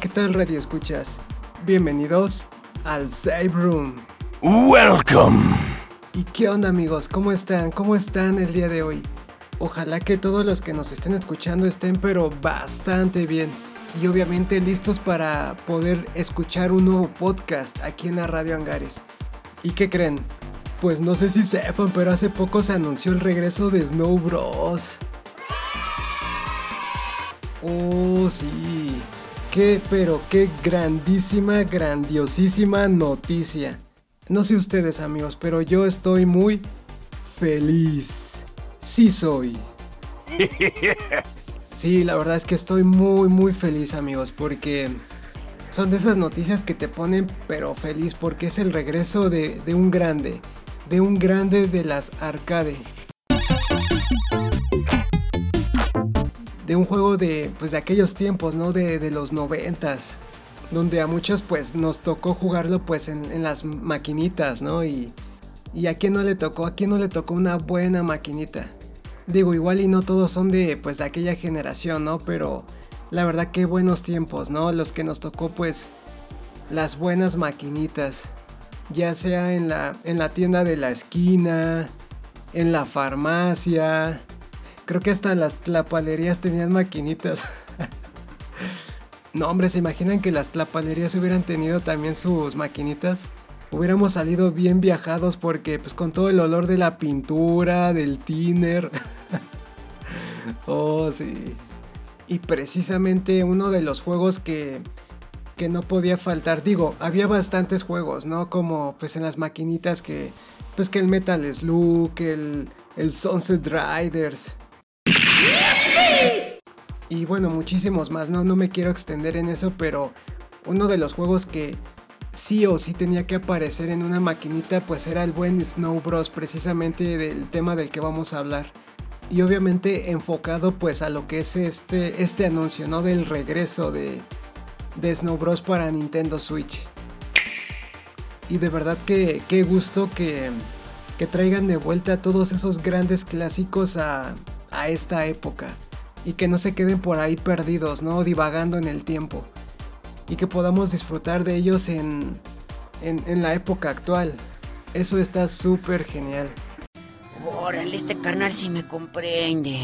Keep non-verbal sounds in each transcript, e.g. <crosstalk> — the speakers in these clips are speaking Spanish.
¿Qué tal radio escuchas? Bienvenidos al Save Room. Welcome. ¿Y qué onda amigos? ¿Cómo están? ¿Cómo están el día de hoy? Ojalá que todos los que nos estén escuchando estén pero bastante bien. Y obviamente listos para poder escuchar un nuevo podcast aquí en la Radio Angares. ¿Y qué creen? Pues no sé si sepan, pero hace poco se anunció el regreso de Snow Bros. Oh, sí. Qué, pero qué grandísima, grandiosísima noticia. No sé ustedes amigos, pero yo estoy muy feliz. Sí soy. <laughs> Sí, la verdad es que estoy muy, muy feliz amigos, porque son de esas noticias que te ponen pero feliz, porque es el regreso de, de un grande, de un grande de las arcade. De un juego de, pues de aquellos tiempos, ¿no? De, de los noventas, donde a muchos pues nos tocó jugarlo pues en, las maquinitas, ¿no? Y, y a quién no le tocó, a quién no le tocó una buena maquinita. Digo, igual y no todos son de pues de aquella generación, ¿no? Pero la verdad que buenos tiempos, ¿no? Los que nos tocó pues las buenas maquinitas. Ya sea en la, en la tienda de la esquina, en la farmacia, Creo que hasta las tlapalerías tenían maquinitas. <laughs> no, hombre, ¿se imaginan que las tlapalerías hubieran tenido también sus maquinitas? Hubiéramos salido bien viajados porque pues con todo el olor de la pintura, del tiner. <laughs> oh, sí. Y precisamente uno de los juegos que, que no podía faltar, digo, había bastantes juegos, ¿no? Como pues en las maquinitas que, pues que el Metal Slug, el, el Sunset Riders, y bueno, muchísimos más, no, no me quiero extender en eso, pero uno de los juegos que sí o sí tenía que aparecer en una maquinita, pues era el buen Snow Bros, precisamente del tema del que vamos a hablar. Y obviamente enfocado pues a lo que es este, este anuncio, ¿no? Del regreso de, de Snow Bros para Nintendo Switch. Y de verdad que qué gusto que, que traigan de vuelta todos esos grandes clásicos a, a esta época y que no se queden por ahí perdidos, ¿no? Divagando en el tiempo. Y que podamos disfrutar de ellos en, en, la época actual. Eso está súper genial. Órale, este carnal sí me comprende.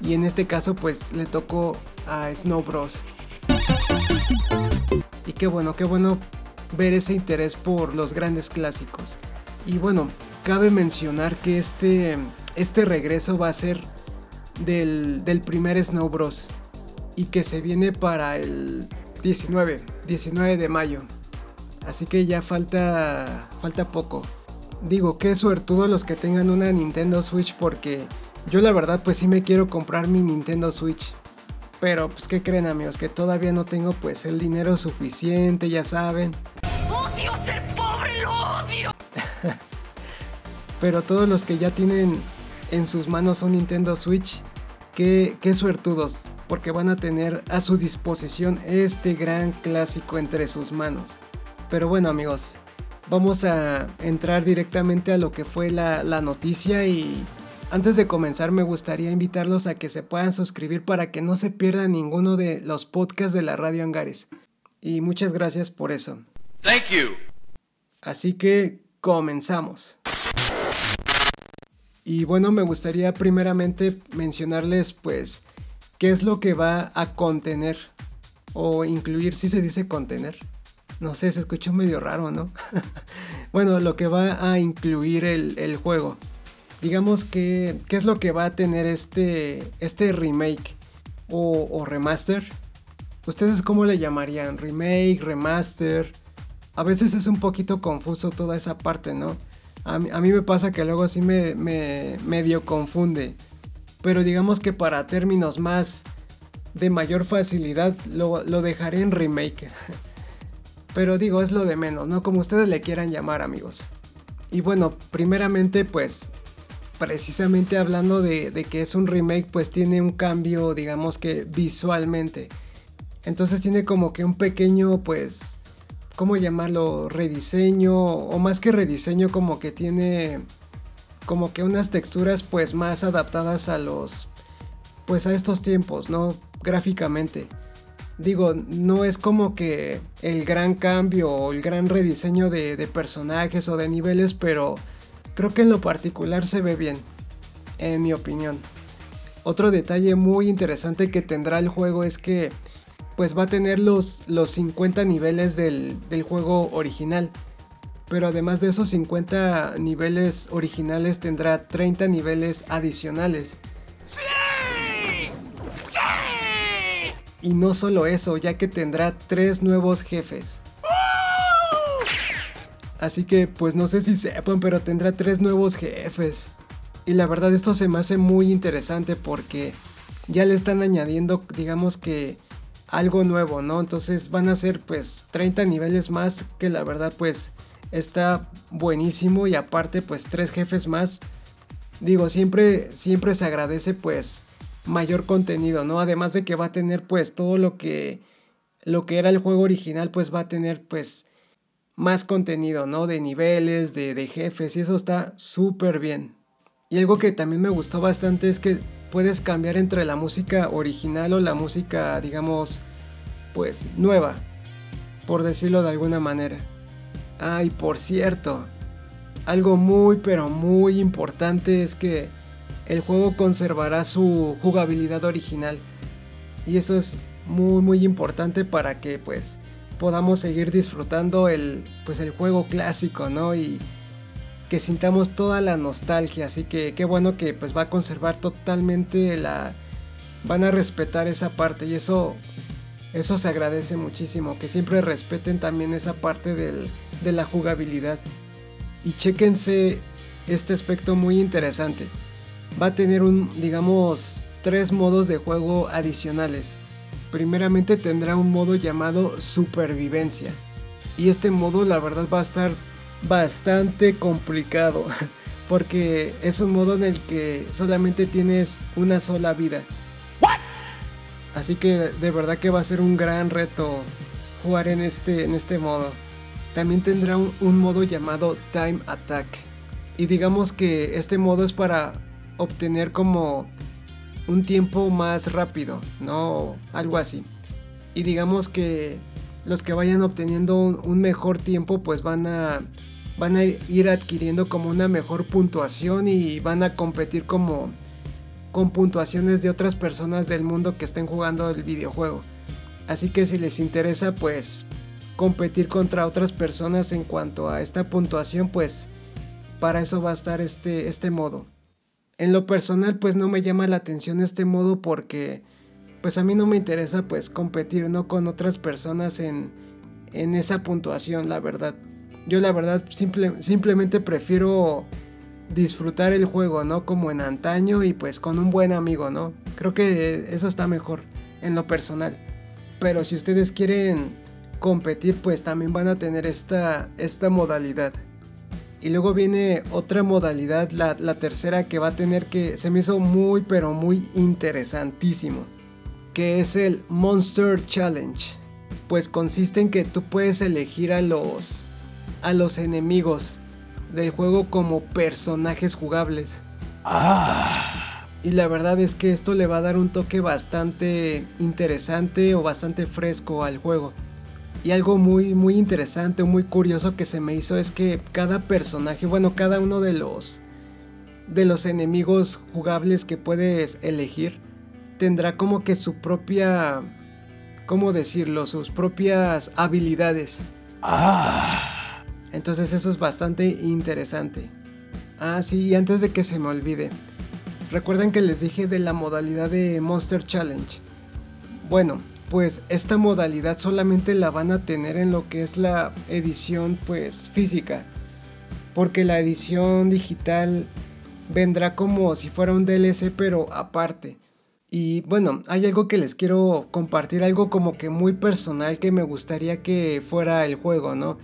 Y en este caso, pues le tocó a Snow Bros. Y qué bueno, qué bueno ver ese interés por los grandes clásicos. Y bueno, cabe mencionar que este, este regreso va a ser del, primer Snow Bros. Y que se viene para el 19, 19 de mayo. Así que ya falta, falta poco. Digo, qué suertudo los que tengan una Nintendo Switch porque yo la verdad pues sí me quiero comprar mi Nintendo Switch. Pero pues qué creen amigos, que todavía no tengo pues el dinero suficiente, ya saben. ¡Odio ser pobre, lo odio! <laughs> Pero todos los que ya tienen en sus manos un Nintendo Switch, qué, qué suertudos, porque van a tener a su disposición este gran clásico entre sus manos. Pero bueno amigos, vamos a entrar directamente a lo que fue la, la noticia y antes de comenzar me gustaría invitarlos a que se puedan suscribir para que no se pierdan ninguno de los podcasts de la Radio Angares. Y muchas gracias por eso. Thank you. Así que comenzamos. Y bueno, me gustaría primeramente mencionarles pues qué es lo que va a contener o incluir, si se dice contener. No sé, se escuchó medio raro, ¿no? <laughs> bueno, lo que va a incluir el, juego. Digamos que, ¿qué es lo que va a tener este, este remake o, o remaster? ¿Ustedes cómo le llamarían? ¿Remake? ¿Remaster? A veces es un poquito confuso toda esa parte, ¿no? A mí, me pasa que luego así me, medio confunde. Pero digamos que para términos más de mayor facilidad lo, dejaré en remake. <laughs> Pero digo, es lo de menos, ¿no? Como ustedes le quieran llamar, amigos. Y bueno, primeramente, pues, precisamente hablando de, de, que es un remake, pues tiene un cambio, digamos que visualmente. Entonces tiene como que un pequeño, pues, ¿cómo llamarlo? Rediseño o más que rediseño como que tiene como que unas texturas pues más adaptadas a los pues a estos tiempos, ¿no? Gráficamente. digo, no es como que el gran cambio o el gran rediseño de, de personajes o de niveles, pero creo que en lo particular se ve bien, en mi opinión. Otro detalle muy interesante que tendrá el juego es que pues va a tener los, los 50 niveles del, del juego original. Pero además de esos 50 niveles originales tendrá 30 niveles adicionales. Y no solo eso, ya que tendrá 3 nuevos jefes. Así que pues no sé si sepan, pero tendrá 3 nuevos jefes. Y la verdad esto se me hace muy interesante porque ya le están añadiendo, digamos que algo nuevo, ¿no? Entonces van a ser pues 30 niveles más que la verdad pues está buenísimo y aparte pues tres jefes más. Digo, siempre siempre se agradece pues mayor contenido, ¿no? Además de que va a tener pues todo lo que lo que era el juego original pues va a tener pues más contenido, ¿no? De niveles, de, de jefes y eso está súper bien. Y algo que también me gustó bastante es que puedes cambiar entre la música original o la música, digamos, pues nueva, por decirlo de alguna manera. Ay, por cierto, algo muy pero muy importante es que el juego conservará su jugabilidad original. Y eso es muy muy importante para que pues podamos seguir disfrutando el pues el juego clásico, ¿no? Y que sintamos toda la nostalgia, así que qué bueno que pues va a conservar totalmente la van a respetar esa parte y eso eso se agradece muchísimo, que siempre respeten también esa parte del, de la jugabilidad. Y chequense este aspecto muy interesante va a tener un, digamos, tres modos de juego adicionales. Primeramente tendrá un modo llamado supervivencia. Y este modo la verdad va a estar bastante complicado. <laughs> Porque es un modo en el que solamente tienes una sola vida. Así que de verdad que va a ser un gran reto jugar en este, en este modo. También tendrá un modo llamado Time Attack. Y digamos que este modo es para obtener como un tiempo más rápido, ¿no? Algo así. Y digamos que los que vayan obteniendo un, mejor tiempo pues van a van a ir adquiriendo como una mejor puntuación y van a competir como con puntuaciones de otras personas del mundo que estén jugando el videojuego. Así que si les interesa pues competir contra otras personas en cuanto a esta puntuación pues para eso va a estar este, este modo. En lo personal pues no me llama la atención este modo porque pues a mí no me interesa pues competir no con otras personas en, en esa puntuación la verdad. Yo la verdad simplemente prefiero disfrutar el juego, ¿no? Como en antaño y pues con un buen amigo, ¿no? Creo que eso está mejor en lo personal. Pero si ustedes quieren competir, pues también van a tener esta, esta modalidad. Y luego viene otra modalidad, la, tercera que va a tener que se me hizo muy pero muy interesantísimo, que es el Monster Challenge. Pues consiste en que tú puedes elegir a los a los enemigos del juego como personajes jugables. Ah. Y la verdad es que esto le va a dar un toque bastante interesante o bastante fresco al juego. Y algo muy, muy interesante, muy curioso que se me hizo es que cada personaje, bueno, cada uno de los, de los enemigos jugables que puedes elegir, tendrá como que su propia, ¿cómo decirlo? Sus propias habilidades. Ah. Entonces eso es bastante interesante. Ah, sí, y antes de que se me olvide, recuerden que les dije de la modalidad de Monster Challenge. Bueno, pues esta modalidad solamente la van a tener en lo que es la edición pues física. Porque la edición digital vendrá como si fuera un DLC pero aparte. Y bueno, hay algo que les quiero compartir, algo como que muy personal que me gustaría que fuera el juego, ¿no?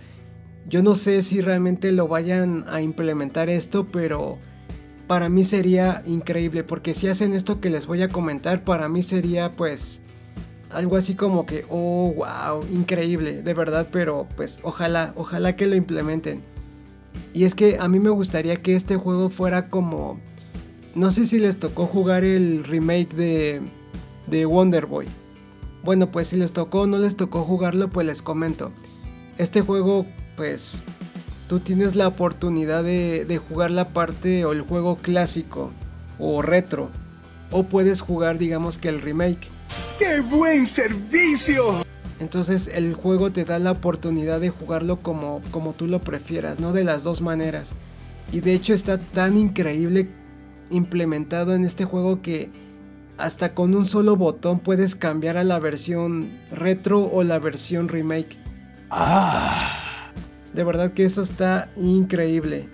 Yo no sé si realmente lo vayan a implementar esto, pero para mí sería increíble, porque si hacen esto que les voy a comentar, para mí sería pues algo así como que, oh, wow, increíble, de verdad, pero pues ojalá, ojalá que lo implementen. Y es que a mí me gustaría que este juego fuera como, no sé si les tocó jugar el remake de, de Wonder Boy. Bueno, pues si les tocó o no les tocó jugarlo, pues les comento. Este juego, pues tú tienes la oportunidad de, de jugar la parte o el juego clásico o retro. O puedes jugar, digamos que el remake. ¡Qué buen servicio! Entonces el juego te da la oportunidad de jugarlo como, como tú lo prefieras, no de las dos maneras. Y de hecho está tan increíble implementado en este juego que hasta con un solo botón puedes cambiar a la versión retro o la versión remake. Ah. De verdad que eso está increíble.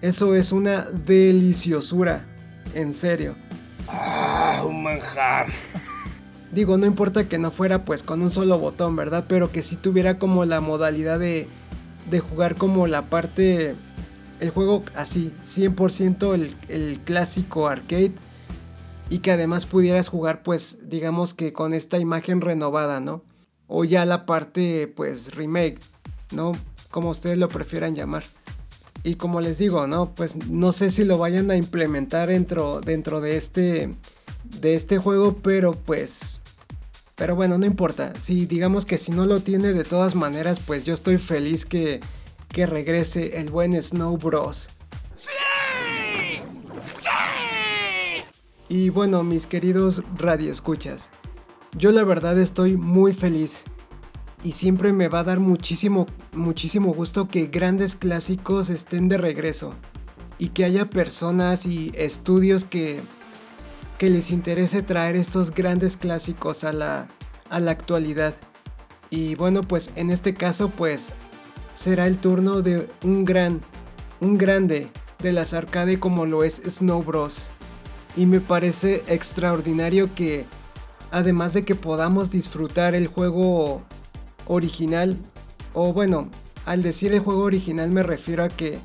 Eso es una deliciosura. En serio. Ah, un manjar. Digo, no importa que no fuera pues con un solo botón, ¿verdad? Pero que si tuviera como la modalidad de, de jugar como la parte, el juego así, 100% el, el clásico arcade. Y que además pudieras jugar pues digamos que con esta imagen renovada, ¿no? O ya la parte pues remake, ¿no? Como ustedes lo prefieran llamar. Y como les digo, ¿no? Pues no sé si lo vayan a implementar dentro, dentro de este de este juego, pero pues pero bueno, no importa. Si digamos que si no lo tiene de todas maneras, pues yo estoy feliz que, que regrese el buen Snow Bros. Y bueno, mis queridos radioescuchas, yo la verdad estoy muy feliz. Y siempre me va a dar muchísimo, muchísimo gusto que grandes clásicos estén de regreso. Y que haya personas y estudios que, que les interese traer estos grandes clásicos a la, a la actualidad. Y bueno, pues en este caso pues será el turno de un gran, un grande de las arcade como lo es Snow Bros. Y me parece extraordinario que además de que podamos disfrutar el juego original, o bueno, al decir el juego original me refiero a que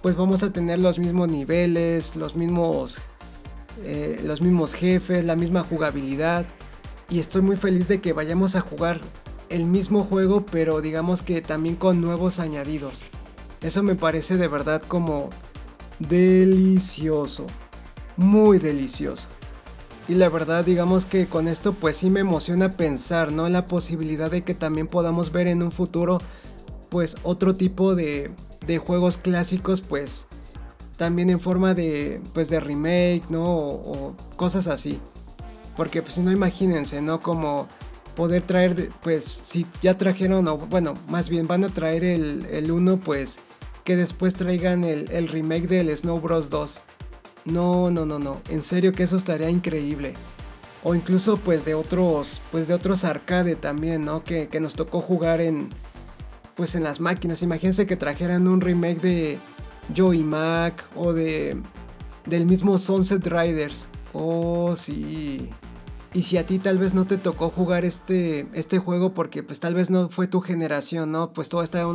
pues vamos a tener los mismos niveles, los mismos eh, los mismos jefes, la misma jugabilidad. Y estoy muy feliz de que vayamos a jugar el mismo juego, pero digamos que también con nuevos añadidos. Eso me parece de verdad como delicioso. Muy delicioso. Y la verdad, digamos que con esto pues sí me emociona pensar, ¿no? La posibilidad de que también podamos ver en un futuro pues otro tipo de, de juegos clásicos pues también en forma de, pues de remake, ¿no? O, cosas así. Porque pues si no imagínense, ¿no? Como poder traer, pues si ya trajeron, o bueno, más bien van a traer el, el 1, pues que después traigan el, el, remake del Snow Bros 2. No, no, no, no. En serio que eso estaría increíble. O incluso pues de otros, pues de otros arcade también, ¿no? Que, que nos tocó jugar en, pues en las máquinas. Imagínense que trajeran un remake de Joey Mac o de del mismo Sunset Riders. Oh, sí. Y si a ti tal vez no te tocó jugar este, este juego porque pues tal vez no fue tu generación, ¿no? Pues toda esta,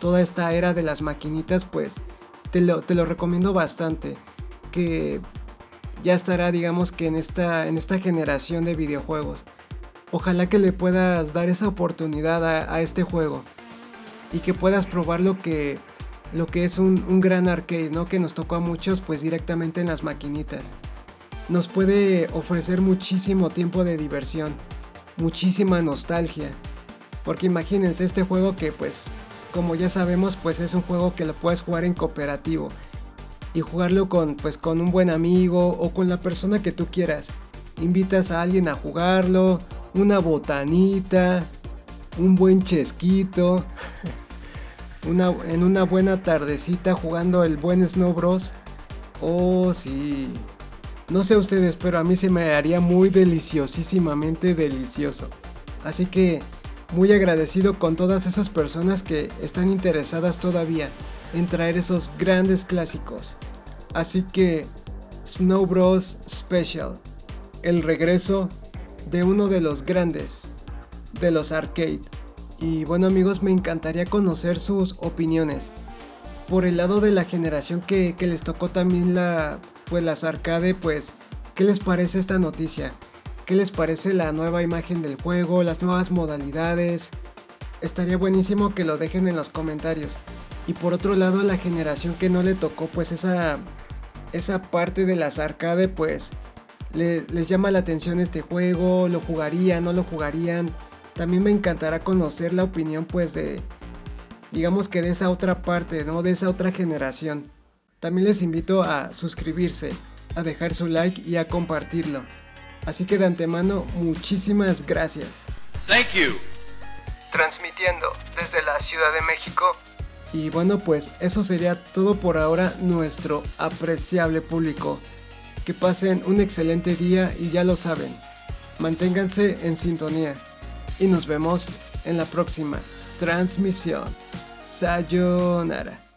toda esta era de las maquinitas, pues te lo, te lo recomiendo bastante. Que ya estará, digamos que en esta, en esta generación de videojuegos. Ojalá que le puedas dar esa oportunidad a, este juego. Y que puedas probar lo que lo que es un, gran arcade, ¿no? Que nos tocó a muchos pues directamente en las maquinitas. Nos puede ofrecer muchísimo tiempo de diversión, muchísima nostalgia. Porque imagínense este juego que pues como ya sabemos pues es un juego que lo puedes jugar en cooperativo. Y jugarlo con pues con un buen amigo o con la persona que tú quieras. Invitas a alguien a jugarlo, una botanita, un buen chesquito. <laughs> en una buena tardecita jugando el buen Snow Bros. Oh, sí. No sé ustedes, pero a mí se me haría muy deliciosísimamente delicioso. Así que muy agradecido con todas esas personas que están interesadas todavía en traer esos grandes clásicos. Así que Snow Bros Special, el regreso de uno de los grandes de los arcade. Y bueno amigos, me encantaría conocer sus opiniones. Por el lado de la generación que, les tocó también la, pues las arcade, pues, ¿qué les parece esta noticia? ¿Qué les parece la nueva imagen del juego, las nuevas modalidades? Estaría buenísimo que lo dejen en los comentarios. Y por otro lado, la generación que no le tocó, pues esa, esa parte de las arcade, pues, les llama la atención este juego, lo jugarían, no lo jugarían. También me encantará conocer la opinión pues de, digamos que de esa otra parte, ¿no? De esa otra generación. También les invito a suscribirse, a dejar su like y a compartirlo. Así que de antemano, muchísimas gracias. Thank you. Transmitiendo desde la Ciudad de México. Y bueno, pues eso sería todo por ahora, nuestro apreciable público. Que pasen un excelente día y ya lo saben. Manténganse en sintonía. Y nos vemos en la próxima transmisión. Sayonara.